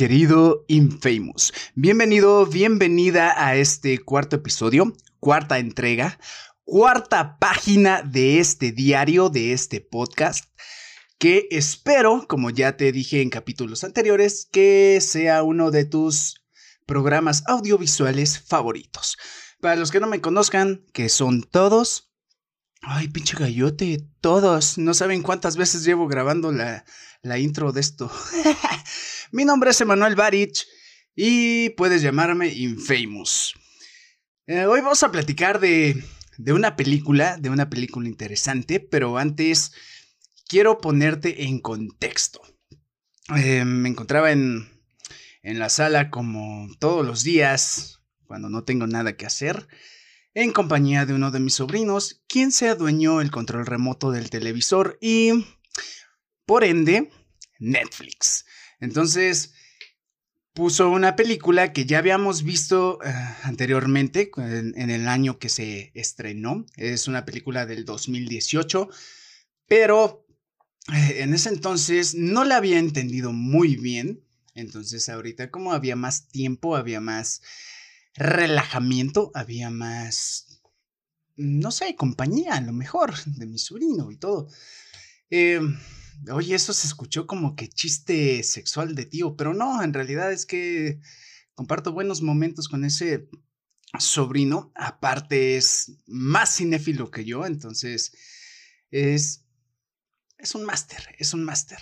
Querido Infamous, bienvenido, bienvenida a este cuarto episodio, cuarta entrega, cuarta página de este diario, de este podcast, que espero, como ya te dije en capítulos anteriores, que sea uno de tus programas audiovisuales favoritos. Para los que no me conozcan, que son todos, ay, pinche gallote, todos, no saben cuántas veces llevo grabando la, la intro de esto. Mi nombre es Emanuel Barich y puedes llamarme Infamous. Eh, hoy vamos a platicar de, de una película, de una película interesante, pero antes quiero ponerte en contexto. Eh, me encontraba en, en la sala como todos los días, cuando no tengo nada que hacer, en compañía de uno de mis sobrinos, quien se adueñó el control remoto del televisor y, por ende, Netflix. Entonces, puso una película que ya habíamos visto eh, anteriormente, en, el año que se estrenó. Es una película del 2018, pero eh, en ese entonces no la había entendido muy bien. Entonces, ahorita, como había más tiempo, había más relajamiento, había más, no sé, compañía, a lo mejor, de mi sobrino y todo. Eh, oye, eso se escuchó como que chiste sexual de tío, pero no, en realidad es que comparto buenos momentos con ese sobrino. Aparte es más cinéfilo que yo, entonces es, es un máster, es un máster.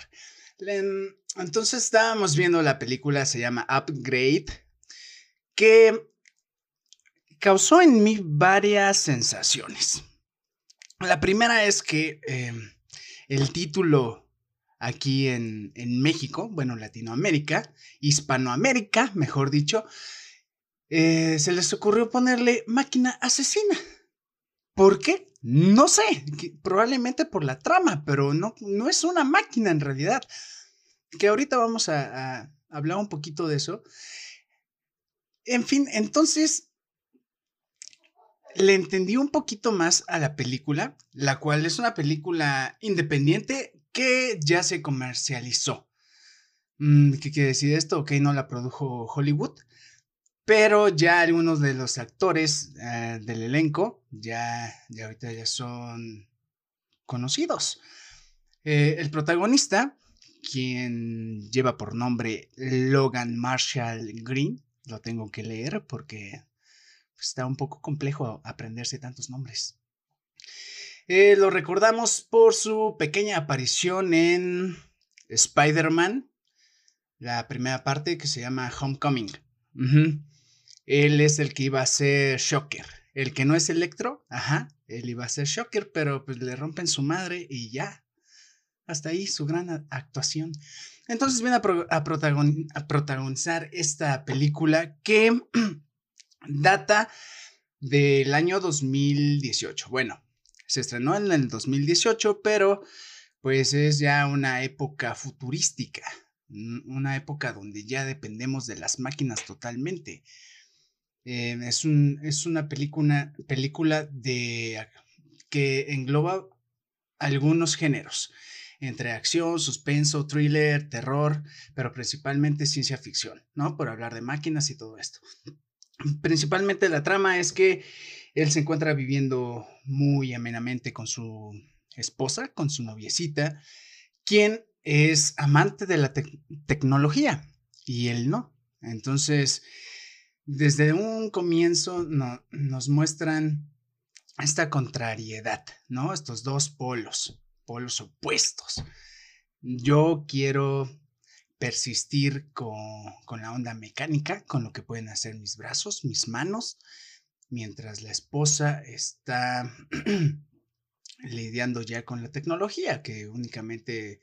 Entonces estábamos viendo la película, se llama Upgrade, que causó en mí varias sensaciones. La primera es que em, el título aquí en, México, bueno, Latinoamérica, Hispanoamérica, mejor dicho, eh, se les ocurrió ponerle máquina asesina. ¿Por qué? No sé, probablemente por la trama, pero no, no es una máquina en realidad. Que ahorita vamos a hablar un poquito de eso. En fin, entonces le entendí un poquito más a la película, la cual es una película independiente que ya se comercializó. Mm, ¿Qué quiere decir esto? Ok, no la produjo Hollywood, pero ya algunos de los actores eh, del elenco ya, ya ahorita ya son conocidos. Eh, el protagonista, quien lleva por nombre Logan Marshall Green, lo tengo que leer porque está un poco complejo aprenderse tantos nombres. Eh, lo recordamos por su pequeña aparición en Spider-Man, la primera parte que se llama Homecoming. Él es el que iba a ser Shocker. El que no es Electro, ajá, él iba a ser Shocker, pero pues le rompen su madre y ya. Hasta ahí su gran actuación. Entonces viene a protagonizar esta película que data del año 2018. Bueno, se estrenó en el 2018, pero pues es ya una época futurística, una época donde ya dependemos de las máquinas totalmente. Eh, es, un, es, una película, película de, que engloba algunos géneros, entre acción, suspenso, thriller, terror, pero principalmente ciencia ficción, ¿no? Por hablar de máquinas y todo esto. Principalmente la trama es que él se encuentra viviendo muy amenamente con su esposa, con su noviecita, quien es amante de la tecnología y él no. Entonces, desde un comienzo nos muestran esta contrariedad, ¿no? Estos dos polos, polos opuestos. Yo quiero persistir con, con, la onda mecánica, con lo que pueden hacer mis brazos, mis manos, mientras la esposa está lidiando ya con la tecnología, que únicamente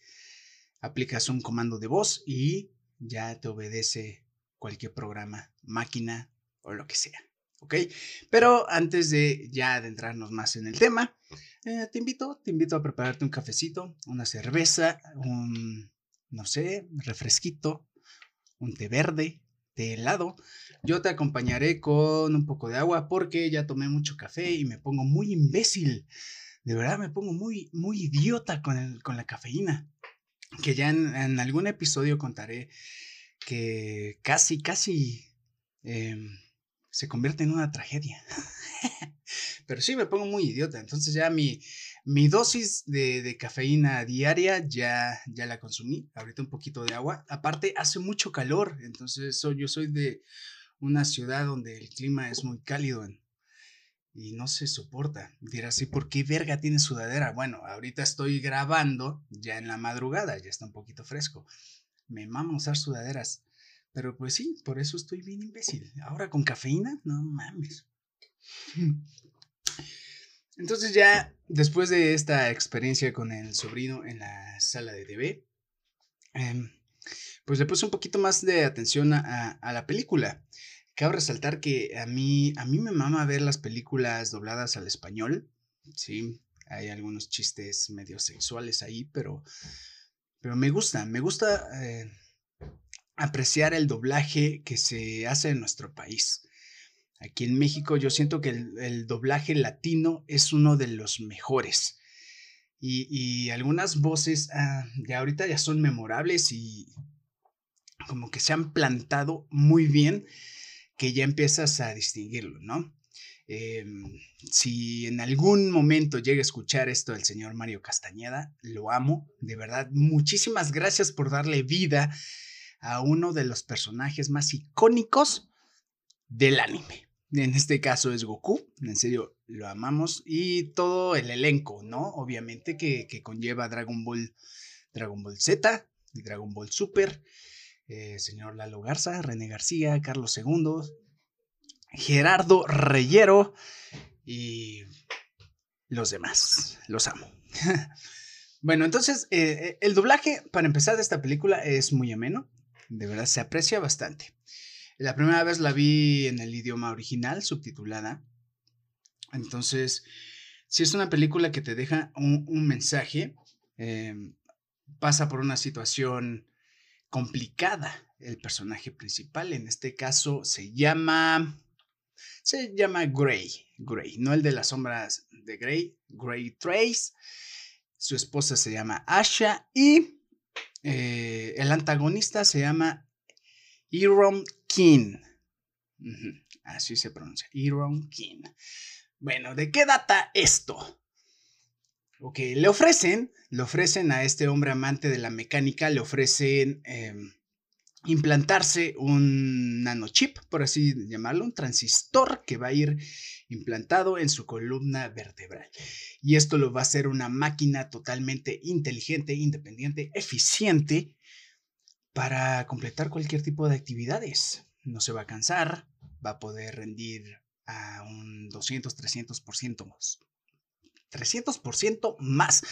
aplicas un comando de voz y ya te obedece cualquier programa, máquina o lo que sea. ¿Ok? Pero antes de ya adentrarnos más en el tema, eh, te invito, te invito a prepararte un cafecito, una cerveza, un, no sé, refresquito, un té verde, de helado. Yo te acompañaré con un poco de agua porque ya tomé mucho café y me pongo muy imbécil. De verdad me pongo muy, muy idiota con, el, con la cafeína. Que ya en, algún episodio contaré que casi, casi em, se convierte en una tragedia. Pero sí, me pongo muy idiota. Entonces ya mi, mi dosis de, cafeína diaria ya, ya la consumí. Ahorita un poquito de agua. Aparte, hace mucho calor. Entonces yo soy de una ciudad donde el clima es muy cálido y no se soporta. Dirás, ¿y por qué verga tiene sudadera? Bueno, ahorita estoy grabando ya en la madrugada, ya está un poquito fresco. Me mama usar sudaderas. Pero pues sí, por eso estoy bien imbécil. Ahora con cafeína, no mames. Entonces ya después de esta experiencia con el sobrino en la sala de TV, em, pues le puse un poquito más de atención a, la película. Cabe resaltar que a mí, a mí me mama ver las películas dobladas al español. Sí, hay algunos chistes medio sexuales ahí, pero, pero me gusta, me gusta eh, apreciar el doblaje que se hace en nuestro país. Aquí en México yo siento que el, doblaje latino es uno de los mejores. Y, algunas voces ah, de ahorita ya son memorables y como que se han plantado muy bien que ya empiezas a distinguirlo, ¿no? Em, si en algún momento llega a escuchar esto del señor Mario Castañeda, lo amo, de verdad. Muchísimas gracias por darle vida a uno de los personajes más icónicos del anime. En este caso es Goku, en serio lo amamos. Y todo el elenco, ¿no? Obviamente que, conlleva Dragon Ball, Dragon Ball Z y Dragon Ball Super. Eh, señor Lalo Garza, René García, Carlos II, Gerardo Reyero y los demás. Los amo. bueno, entonces eh, eh, el doblaje para empezar de esta película es muy ameno. De verdad se aprecia bastante. La primera vez la vi en el idioma original, subtitulada. Entonces, si es una película que te deja un, mensaje, pasa por una situación complicada el personaje principal. En este caso se llama. Se llama Grey. Grey, no el de las sombras de Grey, Grey Trace. Su esposa se llama Asha y eh, el antagonista se llama Iron King. Así se pronuncia, Iron King. Bueno, ¿de qué data esto? Ok, le ofrecen, le ofrecen a este hombre amante de la mecánica, le ofrecen em, implantarse un nanochip, por así llamarlo, un transistor que va a ir implantado en su columna vertebral. Y esto lo va a hacer una máquina totalmente inteligente, independiente, eficiente para completar cualquier tipo de actividades. No se va a cansar, va a poder rendir a un 200, 300% más. 300% más.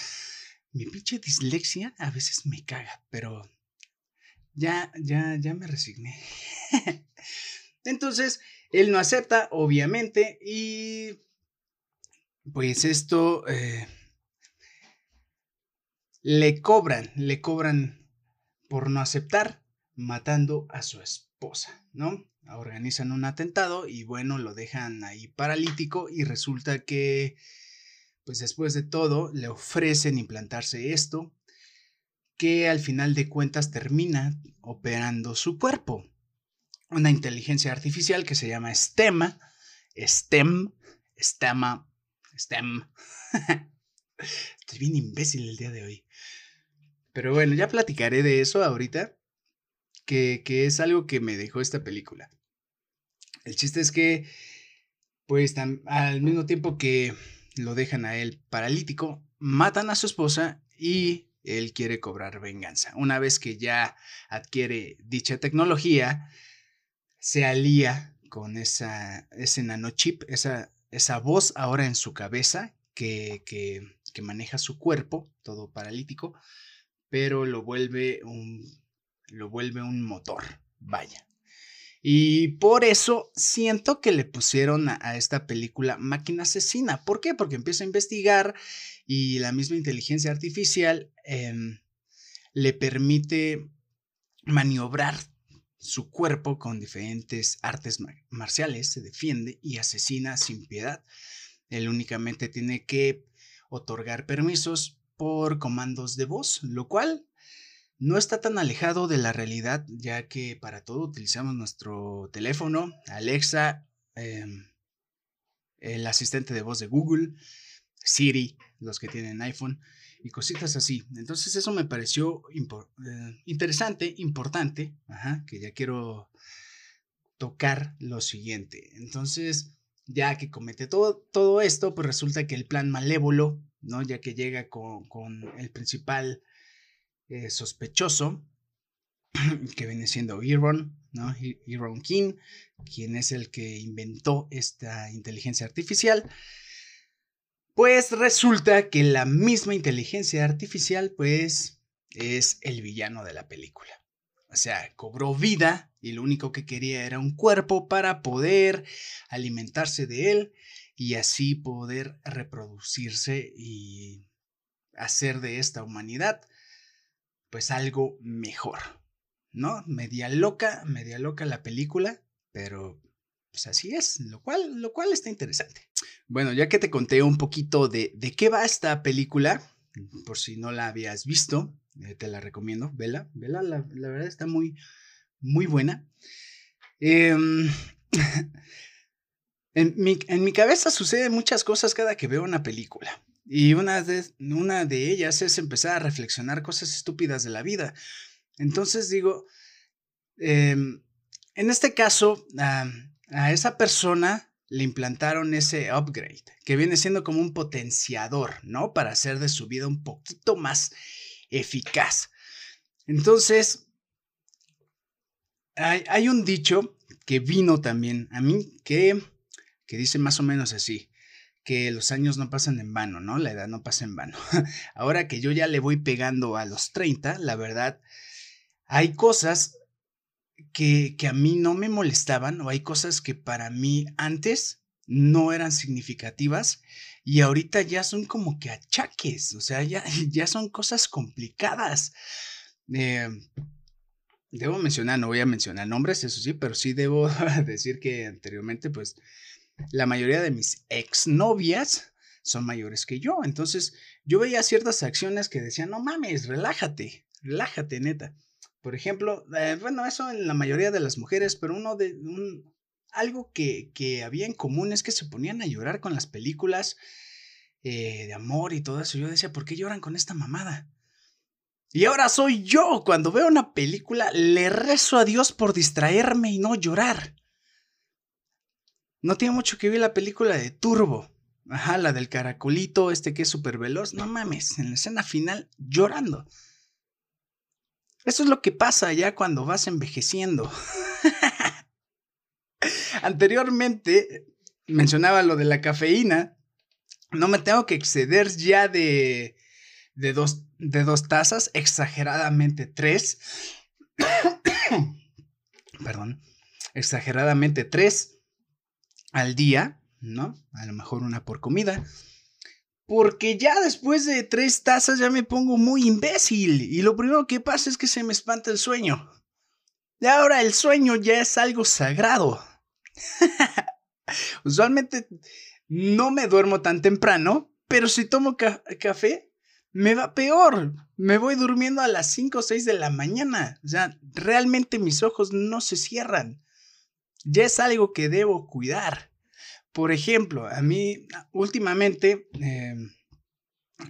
Mi pinche dislexia a veces me caga, pero ya, ya, ya me resigné. Entonces, él no acepta, obviamente, y pues esto eh, le cobran, le cobran por no aceptar, matando a su esposa, ¿no? Organizan un atentado y bueno, lo dejan ahí paralítico y resulta que, pues después de todo, le ofrecen implantarse esto, que al final de cuentas termina operando su cuerpo. Una inteligencia artificial que se llama STEMA, STEM, STEMA, STEM. Estoy bien imbécil el día de hoy. Pero bueno, ya platicaré de eso ahorita, que, es algo que me dejó esta película. El chiste es que, pues al mismo tiempo que lo dejan a él paralítico, matan a su esposa y él quiere cobrar venganza. Una vez que ya adquiere dicha tecnología, se alía con esa, ese nanochip, esa, esa voz ahora en su cabeza que, que, que maneja su cuerpo, todo paralítico, pero lo vuelve un, lo vuelve un motor, vaya. Y por eso siento que le pusieron a, esta película máquina asesina. ¿Por qué? Porque empieza a investigar y la misma inteligencia artificial em, le permite maniobrar su cuerpo con diferentes artes marciales, se defiende y asesina sin piedad. Él únicamente tiene que otorgar permisos por comandos de voz, lo cual no está tan alejado de la realidad, ya que para todo utilizamos nuestro teléfono, Alexa, em, el asistente de voz de Google, Siri, los que tienen iPhone y cositas así. Entonces eso me pareció eh, interesante, importante, que ya quiero tocar lo siguiente. Entonces, ya que comete todo, todo esto, pues resulta que el plan malévolo, ¿no? Ya que llega con, el principal eh, sospechoso, que viene siendo Iron, ¿no? Iron King, quien es el que inventó esta inteligencia artificial. Pues resulta que la misma inteligencia artificial, pues, es el villano de la película. O sea, cobró vida y lo único que quería era un cuerpo para poder alimentarse de él y así poder reproducirse y hacer de esta humanidad pues algo mejor. ¿No? Media loca, media loca la película, pero pues así es, lo cual, lo cual está interesante. Bueno, ya que te conté un poquito de, de qué va esta película, por si no la habías visto, eh, te la recomiendo, vela, vela, la, verdad está muy, muy buena. Em, en, mi, en, mi, cabeza suceden muchas cosas cada que veo una película. Y una de, una de ellas es empezar a reflexionar cosas estúpidas de la vida. Entonces digo, em, en este caso, a esa persona le implantaron ese upgrade, que viene siendo como un potenciador, ¿no? Para hacer de su vida un poquito más eficaz. Entonces, hay, un dicho que vino también a mí que, que dice más o menos así, que los años no pasan en vano, ¿no? La edad no pasa en vano. Ahora que yo ya le voy pegando a los 30, la verdad, hay cosas que, a mí no me molestaban o hay cosas que para mí antes no eran significativas y ahorita ya son como que achaques, o sea, ya, ya son cosas complicadas. Eh, debo mencionar, no voy a mencionar nombres, eso sí, pero sí debo decir que anteriormente, pues, la mayoría de mis exnovias son mayores que yo. Entonces, yo veía ciertas acciones que decían, no mames, relájate, relájate, neta. Por ejemplo, eh, bueno, eso en la mayoría de las mujeres, pero uno de un, algo que, que, había en común es que se ponían a llorar con las películas eh, de amor y todo eso. Yo decía, ¿por qué lloran con esta mamada? Y ahora soy yo. Cuando veo una película, le rezo a Dios por distraerme y no llorar. No tiene mucho que ver la película de Turbo. Ajá, la del caracolito, este que es súper veloz. No mames, en la escena final llorando. Eso es lo que pasa ya cuando vas envejeciendo. Anteriormente mencionaba lo de la cafeína. No me tengo que exceder ya de, de, dos, de dos tazas, exageradamente tres. Perdón, exageradamente tres al día, ¿no? A lo mejor una por comida. Porque ya después de tres tazas ya me pongo muy imbécil y lo primero que pasa es que se me espanta el sueño. Y ahora el sueño ya es algo sagrado. Usualmente no me duermo tan temprano, pero si tomo café, me va peor. Me voy durmiendo a las 5 o 6 de la mañana. O sea, realmente mis ojos no se cierran. Ya es algo que debo cuidar. Por ejemplo, a mí últimamente em,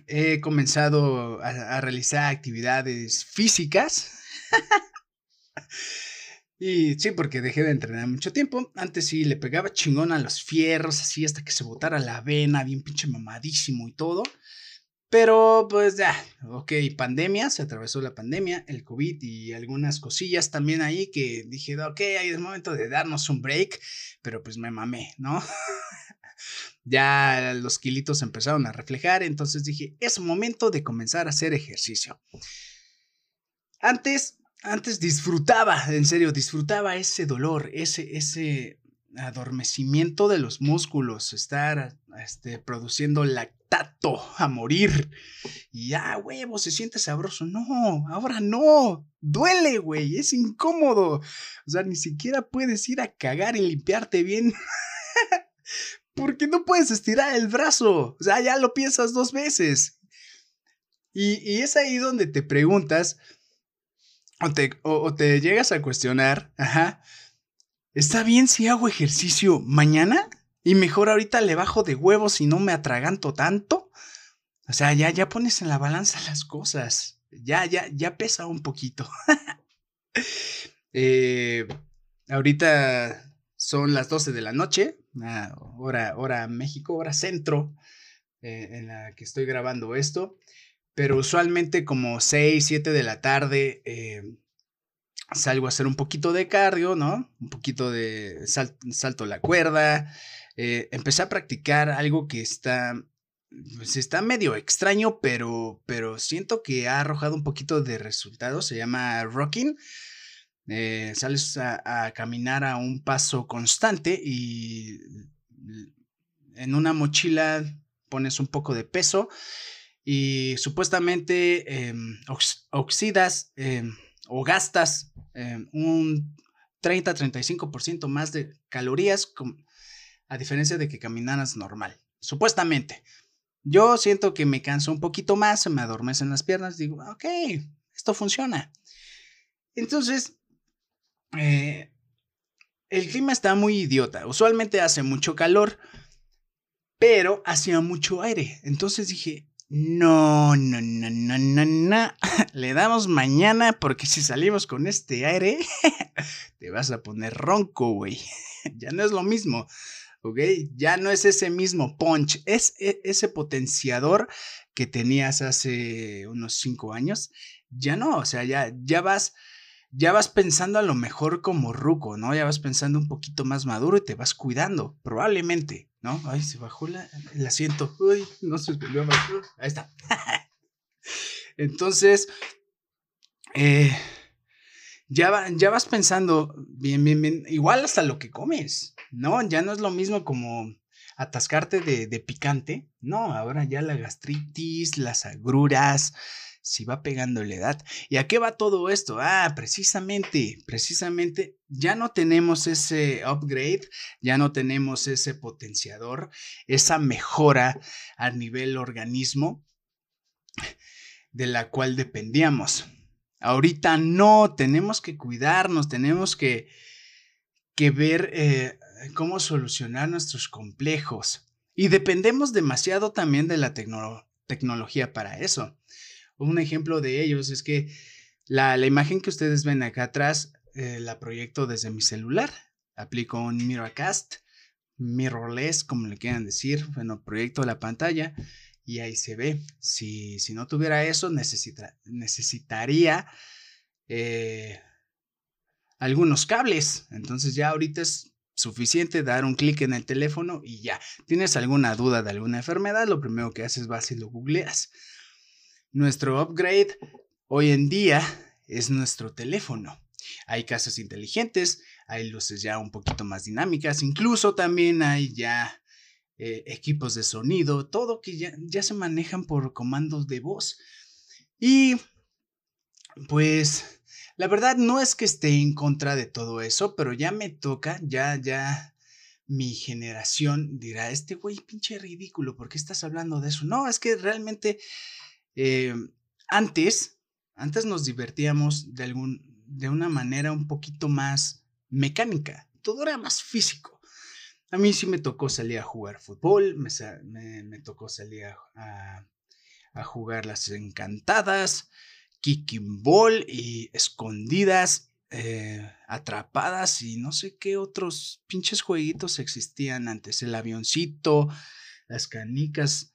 he comenzado a, realizar actividades físicas. y sí, porque dejé de entrenar mucho tiempo. Antes sí le pegaba chingón a los fierros, así hasta que se botara la vena, bien pinche mamadísimo y todo. Pero pues ya, ok, pandemia, se atravesó la pandemia, el COVID y algunas cosillas también ahí que dije, ok, es momento de darnos un break, pero pues me mamé, ¿no? ya los kilitos empezaron a reflejar, entonces dije, es momento de comenzar a hacer ejercicio. Antes, antes disfrutaba, en serio, disfrutaba ese dolor, ese, ese adormecimiento de los músculos, estar este, produciendo a morir. Y ya, huevo, se siente sabroso. No, ahora no. Duele, güey, es incómodo. O sea, ni siquiera puedes ir a cagar y limpiarte bien. Porque no puedes estirar el brazo. O sea, ya lo piensas dos veces. Y, y es ahí donde te preguntas, o te, o te llegas a cuestionar, ajá, ¿está bien si hago ejercicio mañana? Y mejor ahorita le bajo de huevos y no me atraganto tanto. O sea, ya, ya pones en la balanza las cosas. Ya, ya, ya pesa un poquito. eh, ahorita son las 12 de la noche, hora, hora México, hora centro, eh, en la que estoy grabando esto. Pero usualmente como 6, 7 de la tarde eh, salgo a hacer un poquito de cardio, ¿no? Un poquito de salto la cuerda, eh, empecé a practicar algo que está, pues está medio extraño, pero, pero siento que ha arrojado un poquito de resultados. Se llama rocking. Eh, sales a, caminar a un paso constante y en una mochila pones un poco de peso y supuestamente em, oxidas em, o gastas em, un 30-35% más de calorías a diferencia de que caminaras normal, supuestamente. Yo siento que me canso un poquito más, se me adormecen las piernas, digo, ok, esto funciona. Entonces, eh, el clima está muy idiota. Usualmente hace mucho calor, pero hacía mucho aire. Entonces dije, no, no, no, no, no, no. Le damos mañana porque si salimos con este aire, te vas a poner ronco, güey. ya no es lo mismo. ¿Ok? Ya no es ese mismo punch, es e, ese potenciador que tenías hace unos cinco años, ya no, o sea, ya, ya vas, ya vas pensando a lo mejor como ruco, ¿no? Ya vas pensando un poquito más maduro y te vas cuidando, probablemente, ¿no? Ay, se bajó el asiento, uy, no se volvió a ahí está. Entonces, eh, ya, ya vas pensando bien, bien, bien, igual hasta lo que comes, ¿no? Ya no es lo mismo como atascarte de, de picante, no, ahora ya la gastritis, las agruras, si va pegando la edad. ¿Y a qué va todo esto? Ah, precisamente, precisamente, ya no tenemos ese upgrade, ya no tenemos ese potenciador, esa mejora a nivel organismo de la cual dependíamos. Ahorita no, tenemos que cuidarnos, tenemos que, que ver eh, cómo solucionar nuestros complejos. Y dependemos demasiado también de la tecnología para eso. Un ejemplo de ellos es que la, imagen que ustedes ven acá atrás eh, la proyecto desde mi celular. Aplico un Miracast, mirrorless, como le quieran decir. Bueno, proyecto la pantalla y ahí se ve. Si, si no tuviera eso, necesitaría eh, algunos cables. Entonces ya ahorita es suficiente dar un clic en el teléfono y ya. ¿Tienes alguna duda de alguna enfermedad? Lo primero que haces vas y lo googleas. Nuestro upgrade hoy en día es nuestro teléfono. Hay casas inteligentes, hay luces ya un poquito más dinámicas, incluso también hay ya eh, equipos de sonido, todo que ya, ya se manejan por comandos de voz. Y pues la verdad no es que esté en contra de todo eso, pero ya me toca, ya, ya mi generación dirá, este güey pinche ridículo, ¿por qué estás hablando de eso? No, es que realmente eh, antes, antes nos divertíamos de, algún, de una manera un poquito más mecánica, todo era más físico. A mí sí me tocó salir a jugar fútbol, me, tocó salir a, jugar las encantadas, kicking ball y escondidas, eh, atrapadas y no sé qué otros pinches jueguitos existían antes. El avioncito, las canicas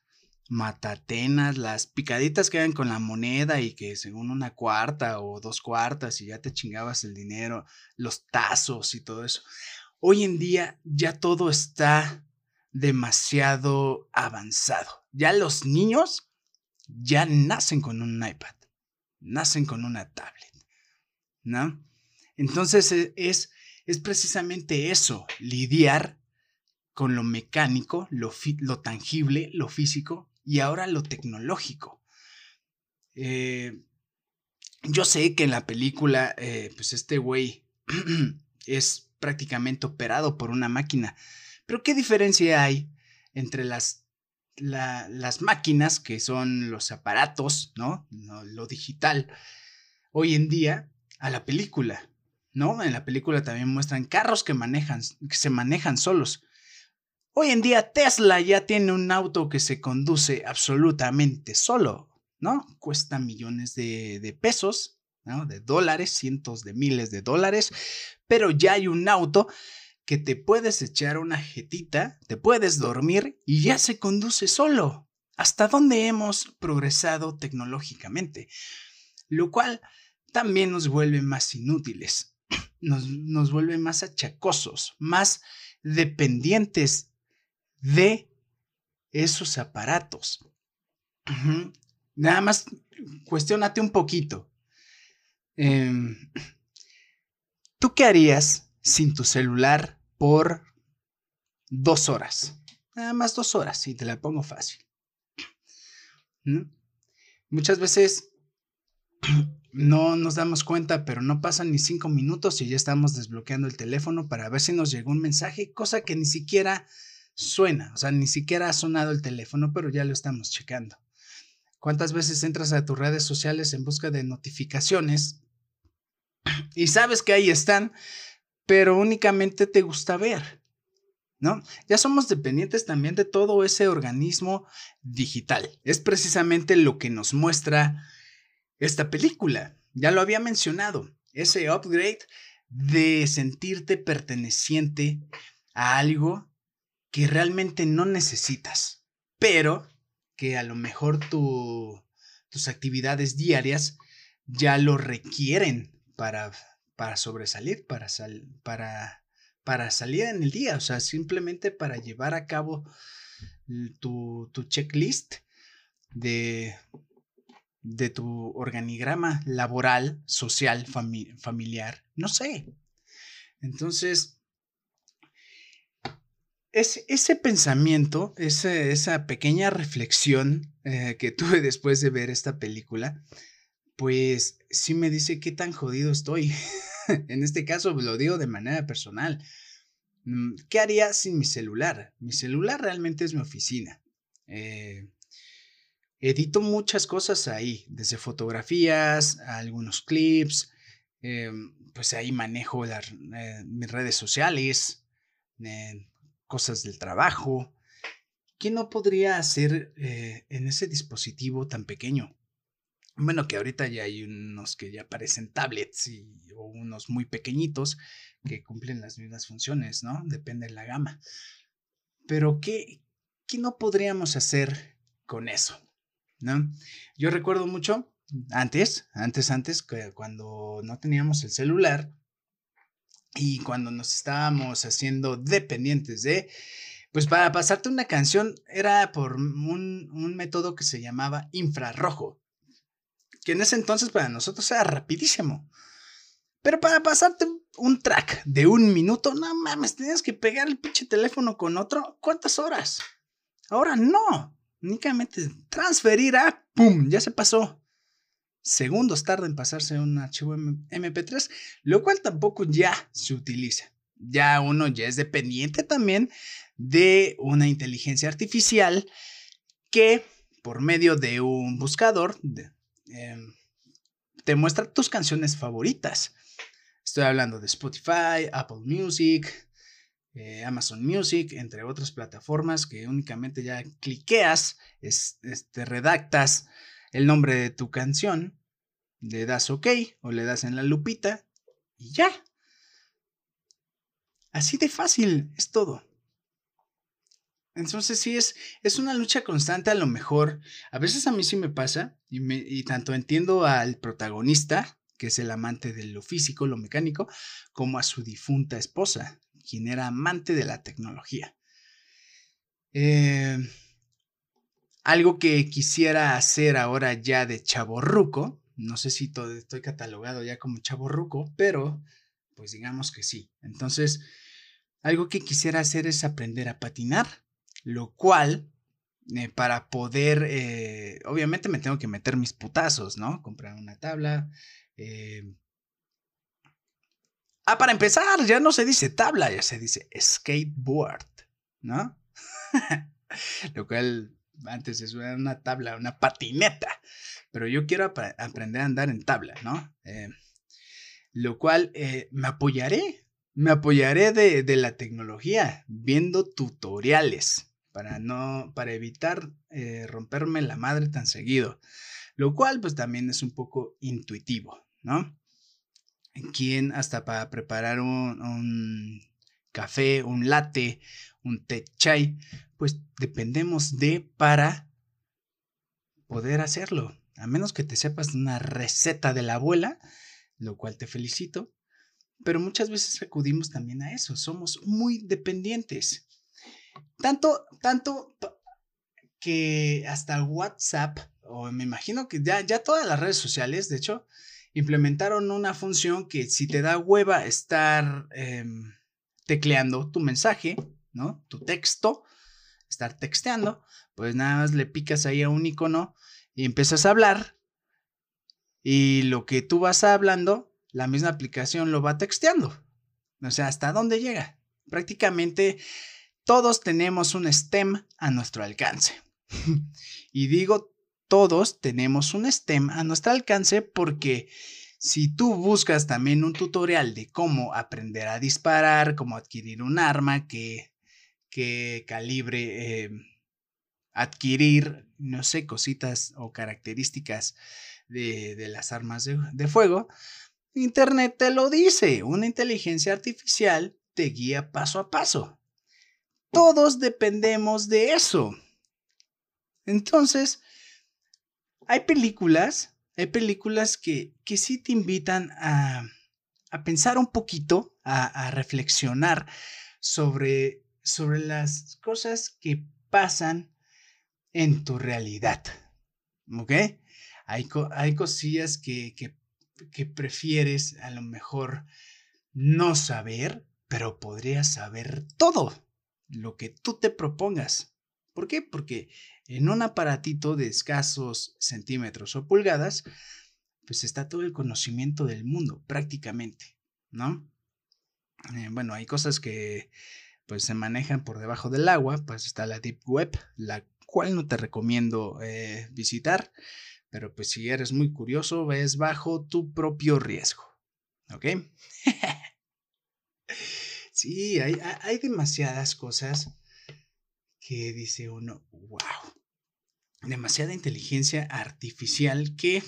matatenas, las picaditas que eran con la moneda y que según una cuarta o dos cuartas y ya te chingabas el dinero, los tazos y todo eso. Hoy en día ya todo está demasiado avanzado. Ya los niños ya nacen con un iPad, nacen con una tablet, ¿no? Entonces e, es, es precisamente eso, lidiar con lo mecánico, lo, lo tangible, lo físico y ahora lo tecnológico. Eh, yo sé que en la película, eh, pues este güey es prácticamente operado por una máquina. Pero ¿qué diferencia hay entre las, las máquinas, que son los aparatos, ¿no? Lo, digital, hoy en día, a la película, ¿no? En la película también muestran carros que manejan, que se manejan solos. Hoy en día Tesla ya tiene un auto que se conduce absolutamente solo, ¿no? Cuesta millones de, de pesos, ¿no? De dólares, cientos de miles de dólares, pero ya hay un auto que te puedes echar una jetita, te puedes dormir y ya se conduce solo. ¿Hasta dónde hemos progresado tecnológicamente? Lo cual también nos vuelve más inútiles, nos, nos vuelve más achacosos, más dependientes de esos aparatos. Nada más cuestionate un poquito. Em, ¿Tú qué harías sin tu celular por dos horas. Nada más dos horas, y te la pongo fácil. Muchas veces no nos damos cuenta, pero no pasan ni cinco minutos y ya estamos desbloqueando el teléfono para ver si nos llegó un mensaje, cosa que ni siquiera suena, o sea, ni siquiera ha sonado el teléfono, pero ya lo estamos checando. ¿Cuántas veces entras a tus redes sociales en busca de notificaciones y sabes que ahí están, pero únicamente te gusta ver, ¿no? Ya somos dependientes también de todo ese organismo digital. Es precisamente lo que nos muestra esta película. Ya lo había mencionado, ese upgrade de sentirte perteneciente a algo que realmente no necesitas, pero que a lo mejor tus actividades diarias ya lo requieren para para sobresalir, para, para, para salir en el día, o sea, simplemente para llevar a cabo tu, checklist de, de tu organigrama laboral, social, familiar, no sé. Entonces, ese, ese pensamiento, esa pequeña reflexión eh, que tuve después de ver esta película, pues sí me dice qué tan jodido estoy. en este caso lo digo de manera personal. Mm, ¿Qué haría sin mi celular? Mi celular realmente es mi oficina. Eh, edito muchas cosas ahí, desde fotografías, algunos clips, eh, pues ahí manejo eh, mis redes sociales, cosas del trabajo. ¿Qué no podría hacer en ese dispositivo tan pequeño? Bueno, que ahorita ya hay unos que ya parecen tablets y, o unos muy pequeñitos que cumplen las mismas funciones, ¿no? Depende de la gama. Pero, ¿qué, qué no podríamos hacer con eso? ¿No? Yo recuerdo mucho antes, antes, antes, cuando no teníamos el celular y cuando nos estábamos haciendo dependientes de, pues para pasarte una canción era por un, un método que se llamaba infrarrojo que en ese entonces para nosotros era rapidísimo. Pero para pasarte un track de un minuto, no mames, tenías que pegar el pinche teléfono con otro. ¿Cuántas horas? Ahora no. Únicamente transferir a ¡pum! Ya se pasó. Segundos tarda en pasarse un archivo MP3, lo cual tampoco ya se utiliza. Ya uno ya es dependiente también de una inteligencia artificial que por medio de un buscador, de, Em, te muestra tus canciones favoritas. Estoy hablando de Spotify, Apple Music, eh, Amazon Music, entre otras plataformas que únicamente ya cliqueas, te redactas el nombre de tu canción, le das OK o le das en la lupita y ya. Así de fácil es todo. Entonces sí es, es una lucha constante a lo mejor. A veces a mí sí me pasa y, me, y tanto entiendo al protagonista, que es el amante de lo físico, lo mecánico, como a su difunta esposa, quien era amante de la tecnología. Eh, algo que quisiera hacer ahora ya de chaborruco, no sé si todo, estoy catalogado ya como chaborruco, pero pues digamos que sí. Entonces, algo que quisiera hacer es aprender a patinar lo cual, eh, para poder, eh, obviamente me tengo que meter mis putazos, ¿no? Comprar una tabla. Eh. Ah, para empezar, ya no se dice tabla, ya se dice skateboard, ¿no? lo cual antes es una tabla, una patineta, pero yo quiero aprender a andar en tabla, ¿no? lo cual me apoyaré, me apoyaré de, la tecnología viendo tutoriales para no, para evitar eh, romperme la madre tan seguido, lo cual pues también es un poco intuitivo, ¿no? Quien hasta para preparar un, café, un latte, un té chai, pues dependemos de para poder hacerlo. A menos que te sepas una receta de la abuela, lo cual te felicito. Pero muchas veces acudimos también a eso. Somos muy dependientes. Tanto, tanto que hasta WhatsApp, o me imagino que ya, ya todas las redes sociales, de hecho, implementaron una función que si te da hueva estar em, tecleando tu mensaje, ¿no? Tu texto, estar texteando, pues nada más le picas ahí a un icono y empiezas a hablar. Y lo que tú vas hablando, la misma aplicación lo va texteando. O sea, ¿hasta dónde llega? Prácticamente todos tenemos un STEM a nuestro alcance. y digo, todos tenemos un STEM a nuestro alcance porque si tú buscas también un tutorial de cómo aprender a disparar, cómo adquirir un arma, que qué calibre eh, adquirir, no sé, cositas o características de, las armas de, fuego, Internet te lo dice, una inteligencia artificial te guía paso a paso. Todos dependemos de eso. Entonces, hay películas, hay películas que, que sí te invitan a, pensar un poquito, a reflexionar sobre sobre las cosas que pasan en tu realidad. ¿Ok? Hay, hay cosillas que, que, que prefieres a lo mejor no saber, pero podrías saber todo lo que tú te propongas. ¿Por qué? Porque en un aparatito de escasos centímetros o pulgadas, pues está todo el conocimiento del mundo, prácticamente, ¿no? Eh, bueno, hay cosas que pues se manejan por debajo del agua, pues está la Deep Web, la cual no te recomiendo eh, visitar, pero pues si eres muy curioso, ves bajo tu propio riesgo, ¿ok? sí, hay, hay demasiadas cosas que dice uno, wow, demasiada inteligencia artificial que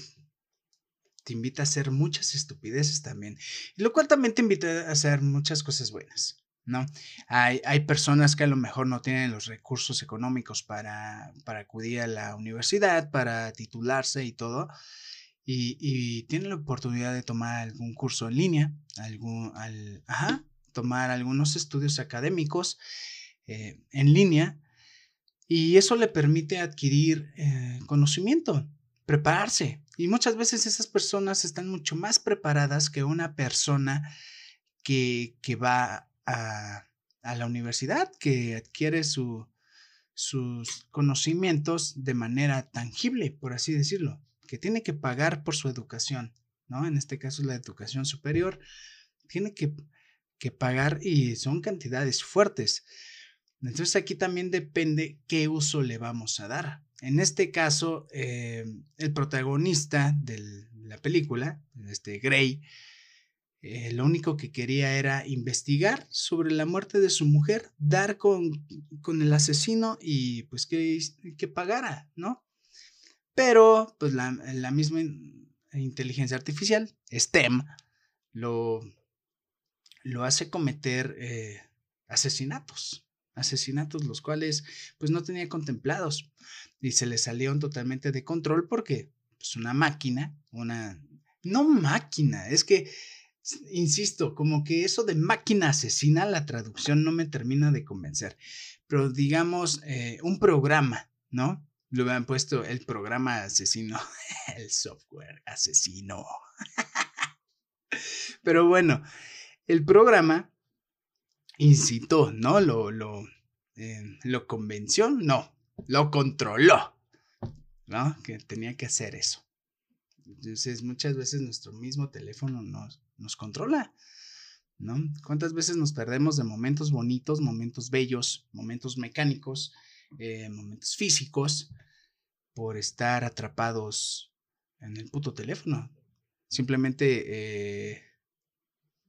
te invita a hacer muchas estupideces también, lo cual también te invita a hacer muchas cosas buenas. ¿no? Hay, hay, personas que a lo mejor no tienen los recursos económicos para, para acudir a la universidad, para titularse y todo, y, tienen la oportunidad de tomar algún curso en línea, algún, al, ajá, tomar algunos estudios académicos eh, en línea, y eso le permite adquirir eh, conocimiento, prepararse. Y muchas veces esas personas están mucho más preparadas que una persona que, que va a, la universidad, que adquiere sus conocimientos de manera tangible, por así decirlo, que tiene que pagar por su educación, ¿no? En este caso la educación superior, tiene que, pagar y son cantidades fuertes. Entonces aquí también depende qué uso le vamos a dar. En este caso, eh, el protagonista de la película, este Gray, eh, lo único que quería era investigar sobre la muerte de su mujer, dar con, el asesino y pues que, que, pagara, ¿no? Pero pues la, misma inteligencia artificial, STEM, lo, lo hace cometer eh, asesinatos, asesinatos los cuales pues no tenía contemplados y se le salieron totalmente de control porque pues una máquina, una, no máquina, es que insisto, como que eso de máquina asesina, la traducción no me termina de convencer. Pero digamos, eh, un programa, ¿no? Lo habían puesto el programa asesino, el software asesino. Pero bueno, el programa incitó, ¿no? Lo, eh, lo convenció, no, lo controló, ¿no? Que tenía que hacer eso. Entonces, muchas veces nuestro mismo teléfono nos, nos controla. ¿No? ¿Cuántas veces nos perdemos de momentos bonitos, momentos bellos, momentos mecánicos, eh, momentos físicos por estar atrapados en el puto teléfono? Simplemente eh,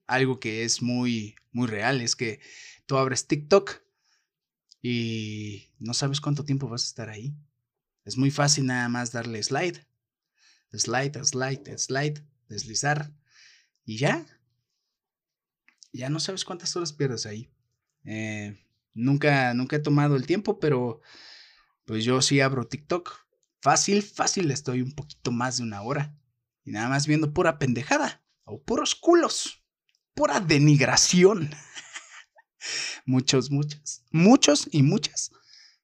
algo que es muy, muy real es que tú abres TikTok y no sabes cuánto tiempo vas a estar ahí. Es muy fácil nada más darle slide, slide, slide, slide, deslizar y ya. Ya no sabes cuántas horas pierdes ahí. Eh, nunca, nunca he tomado el tiempo, pero pues yo sí abro TikTok. Fácil, fácil, estoy un poquito más de una hora. Y nada más viendo pura pendejada. O puros culos. Pura denigración. muchos, muchos, muchos y muchas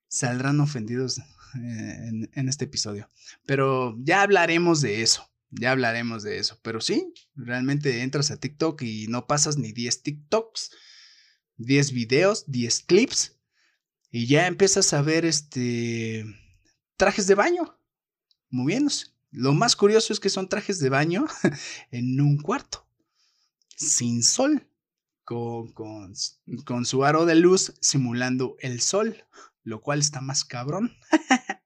saldrán ofendidos eh, en, este episodio. Pero ya hablaremos de eso. Ya hablaremos de eso. Pero sí, realmente entras a TikTok y no pasas ni 10 TikToks, 10 videos, 10 clips. Y ya empiezas a ver este trajes de baño moviéndose. Lo más curioso es que son trajes de baño en un cuarto, sin sol con, su aro de luz simulando el sol, lo cual está más cabrón.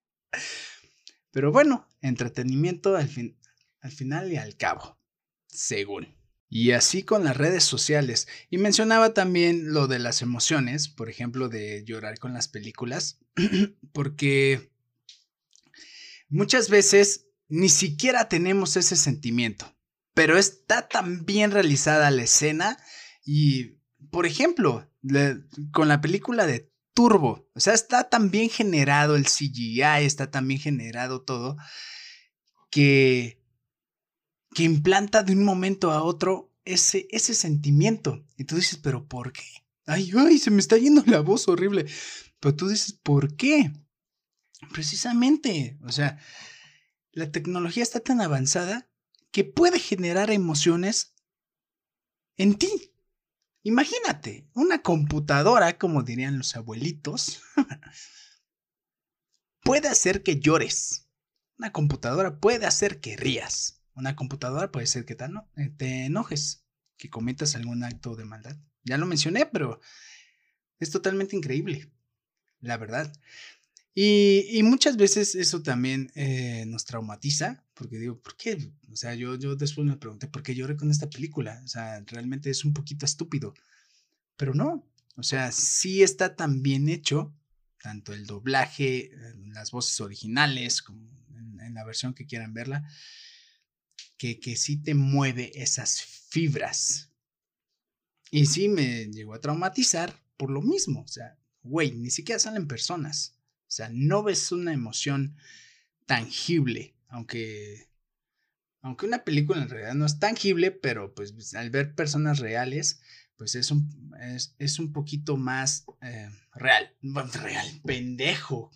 Pero bueno, entretenimiento al, fin, al final y al cabo, según. Y así con las redes sociales. Y mencionaba también lo de las emociones, por ejemplo, de llorar con las películas, porque muchas veces ni siquiera tenemos ese sentimiento, pero está tan bien realizada la escena y, por ejemplo, con la película de Turbo, o sea, está tan bien generado el CGI, está tan bien generado todo, que, que implanta de un momento a otro ese, ese sentimiento. Y tú dices, pero ¿por qué? Ay, ay, se me está yendo la voz horrible. Pero tú dices, ¿por qué? Precisamente, o sea, la tecnología está tan avanzada que puede generar emociones en ti. Imagínate, una computadora, como dirían los abuelitos, puede hacer que llores. Una computadora puede hacer que rías. Una computadora puede hacer que eh, te enojes, que cometas algún acto de maldad. Ya lo mencioné, pero es totalmente increíble, la verdad. Y, muchas veces eso también eh, nos traumatiza, porque digo, ¿por qué? O sea, yo, yo después me pregunté, ¿por qué lloré con esta película? O sea, realmente es un poquito estúpido, pero no, o sea, sí está tan bien hecho, tanto el doblaje, las voces originales, como en, la versión que quieran verla, que, que sí te mueve esas fibras. Y sí me llegó a traumatizar por lo mismo, o sea, güey, ni siquiera salen personas. O sea, no ves una emoción tangible, aunque, aunque una película en realidad no es tangible, pero pues al ver personas reales, pues es un, es, un poquito más eh, real, real, pendejo.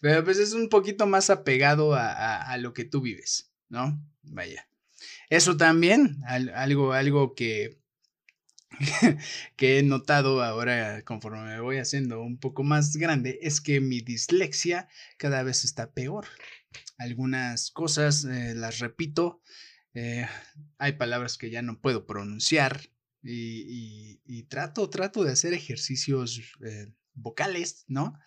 pero pues es un poquito más apegado a, lo que tú vives, ¿no? Vaya. Eso también, algo, algo que, que he notado ahora conforme me voy haciendo un poco más grande es que mi dislexia cada vez está peor. Algunas cosas eh, las repito, eh, hay palabras que ya no puedo pronunciar y, trato, trato de hacer ejercicios eh, vocales, ¿no?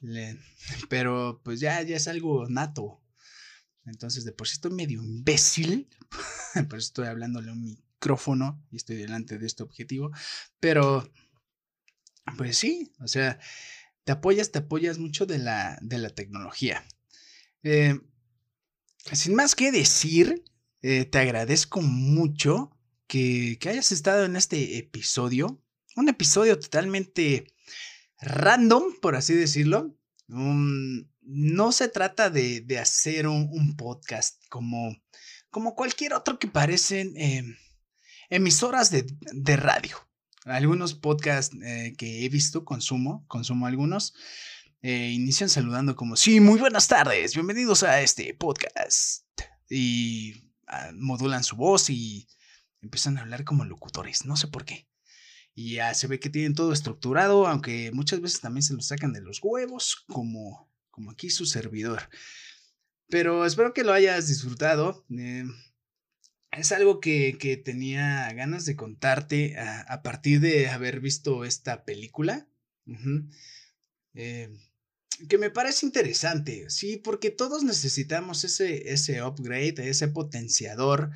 pero pues ya, ya es algo nato. Entonces, de por sí estoy medio imbécil, por eso estoy hablándole a un micrófono y estoy delante de este objetivo, pero pues sí, o sea, te apoyas, te apoyas mucho de la, de la tecnología. Eh, sin más que decir, eh, te agradezco mucho que, que, hayas estado en este episodio. Un episodio totalmente random, por así decirlo. no se trata de, de hacer un, podcast como, como cualquier otro que parecen eh, emisoras de, de radio. Algunos podcasts eh, que he visto, consumo, consumo algunos, eh, inician saludando como, sí, muy buenas tardes, bienvenidos a este podcast. Y ah, modulan su voz y empiezan a hablar como locutores, no sé por qué. Y ya se ve que tienen todo estructurado, aunque muchas veces también se lo sacan de los huevos, como, como aquí su servidor. Pero espero que lo hayas disfrutado. Eh, es algo que, tenía ganas de contarte a, partir de haber visto esta película. Eh, que me parece interesante, sí, porque todos necesitamos ese, ese upgrade, ese potenciador,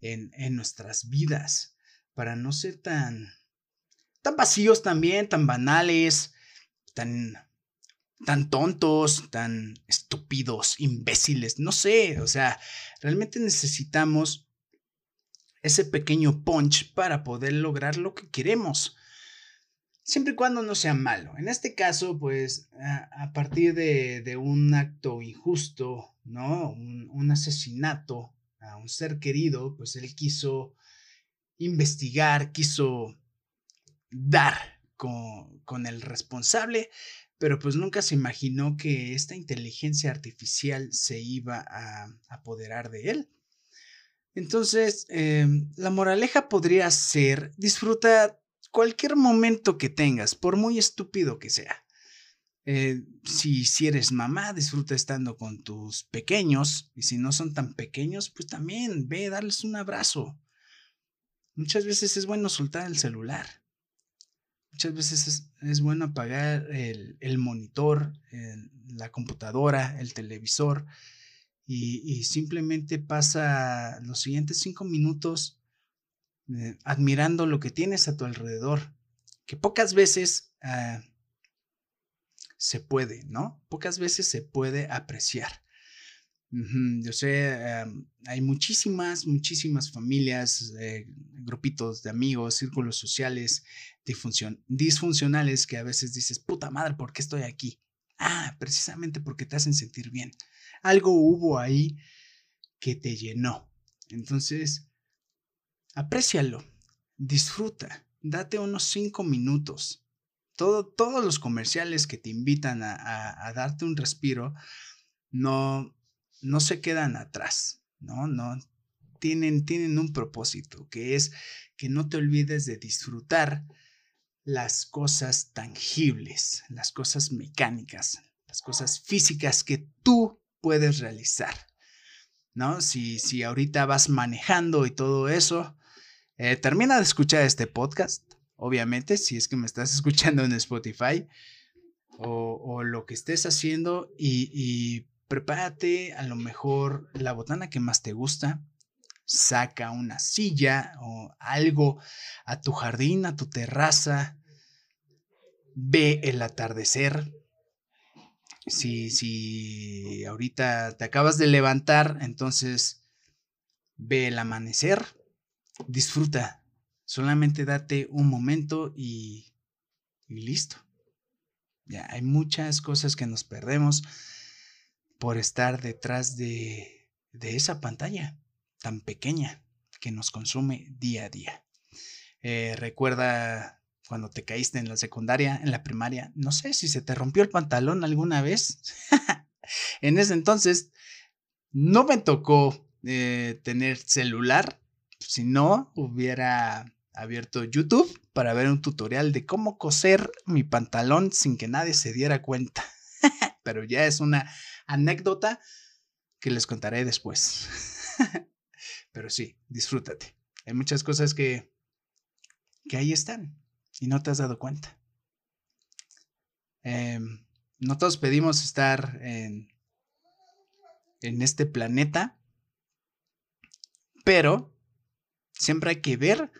en, en nuestras vidas, para no ser tan, tan vacíos también, tan banales, tan, tan tontos, tan estúpidos, imbéciles, no sé, o sea, realmente necesitamos ese pequeño punch para poder lograr lo que queremos. Siempre y cuando no sea malo. En este caso, pues, a, partir de, un acto injusto, ¿no? Un, asesinato a un ser querido, pues él quiso investigar, quiso dar con, con el responsable pero pues nunca se imaginó que esta inteligencia artificial se iba a apoderar de él. Entonces, em, la moraleja podría ser, disfruta cualquier momento que tengas, por muy estúpido que sea. Eh, si, si eres mamá, disfruta estando con tus pequeños, y si no son tan pequeños, pues también ve, darles un abrazo. Muchas veces es bueno soltar el celular muchas veces es, bueno apagar el, monitor, la computadora, el televisor y, simplemente pasa los siguientes cinco minutos eh, admirando lo que tienes a tu alrededor, que pocas veces ah, se puede, ¿no? Pocas veces se puede apreciar. Yo sé, em, hay muchísimas, muchísimas familias, eh, grupitos de amigos, círculos sociales disfuncionales que a veces dices, puta madre, ¿por qué estoy aquí? Ah, precisamente porque te hacen sentir bien. Algo hubo ahí que te llenó. Entonces, aprécialo, disfruta, date unos cinco minutos. Todo, todos los comerciales que te invitan a, a darte un respiro, no, no se quedan atrás, ¿no? No tienen, tienen un propósito, que es que no te olvides de disfrutar las cosas tangibles, las cosas mecánicas, las cosas físicas que tú puedes realizar. ¿No? Si, si ahorita vas manejando y todo eso, eh, termina de escuchar este podcast, obviamente, si es que me estás escuchando en Spotify o, lo que estés haciendo y prepárate a lo mejor la botana que más te gusta, saca una silla o algo a tu jardín, a tu terraza, ve el atardecer. Si, si ahorita te acabas de levantar, entonces ve el amanecer, disfruta, solamente date un momento y, y listo. Ya, hay muchas cosas que nos perdemos por estar detrás de, esa pantalla tan pequeña que nos consume día a día. Eh, recuerda cuando te caíste en la secundaria, en la primaria, no sé si se te rompió el pantalón alguna vez. en ese entonces no me tocó eh, tener celular, si no hubiera abierto YouTube para ver un tutorial de cómo coser mi pantalón sin que nadie se diera cuenta. Pero ya es una anécdota que les contaré después. Pero sí, disfrútate. Hay muchas cosas que, que ahí están y no te has dado cuenta. Em, no todos pedimos estar en, en este planeta, pero siempre hay que ver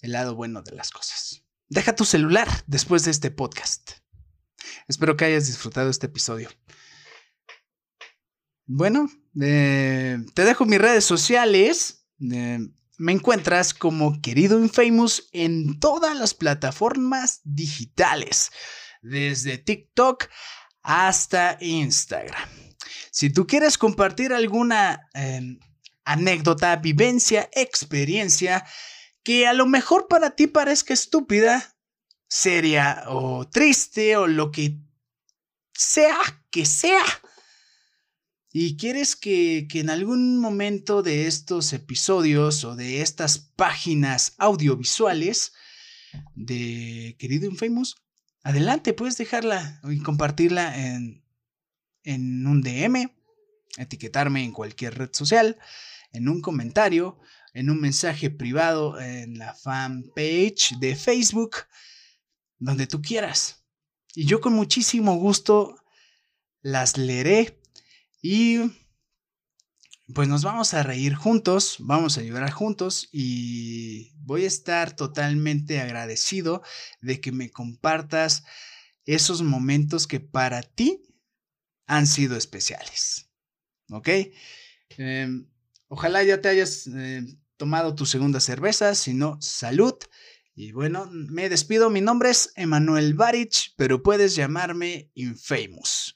el lado bueno de las cosas. Deja tu celular después de este podcast. Espero que hayas disfrutado este episodio. Bueno, eh, te dejo mis redes sociales. Eh, me encuentras como querido Infamous en todas las plataformas digitales, desde TikTok hasta Instagram. Si tú quieres compartir alguna em, anécdota, vivencia, experiencia que a lo mejor para ti parezca estúpida, seria o triste o lo que sea que sea, y quieres que, en algún momento de estos episodios o de estas páginas audiovisuales de Querido Infamous, adelante, puedes dejarla y compartirla en, en un DM, etiquetarme en cualquier red social, en un comentario, en un mensaje privado en la fanpage de Facebook, donde tú quieras. Y yo con muchísimo gusto las leeré y pues nos vamos a reír juntos, vamos a llorar juntos y voy a estar totalmente agradecido de que me compartas esos momentos que para ti han sido especiales. ¿Ok? Em, ojalá ya te hayas eh, tomado tu segunda cerveza, si no, salud. Y bueno, me despido, mi nombre es Emanuel Barich, pero puedes llamarme Infamous.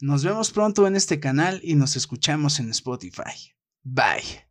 Nos vemos pronto en este canal y nos escuchamos en Spotify. Bye.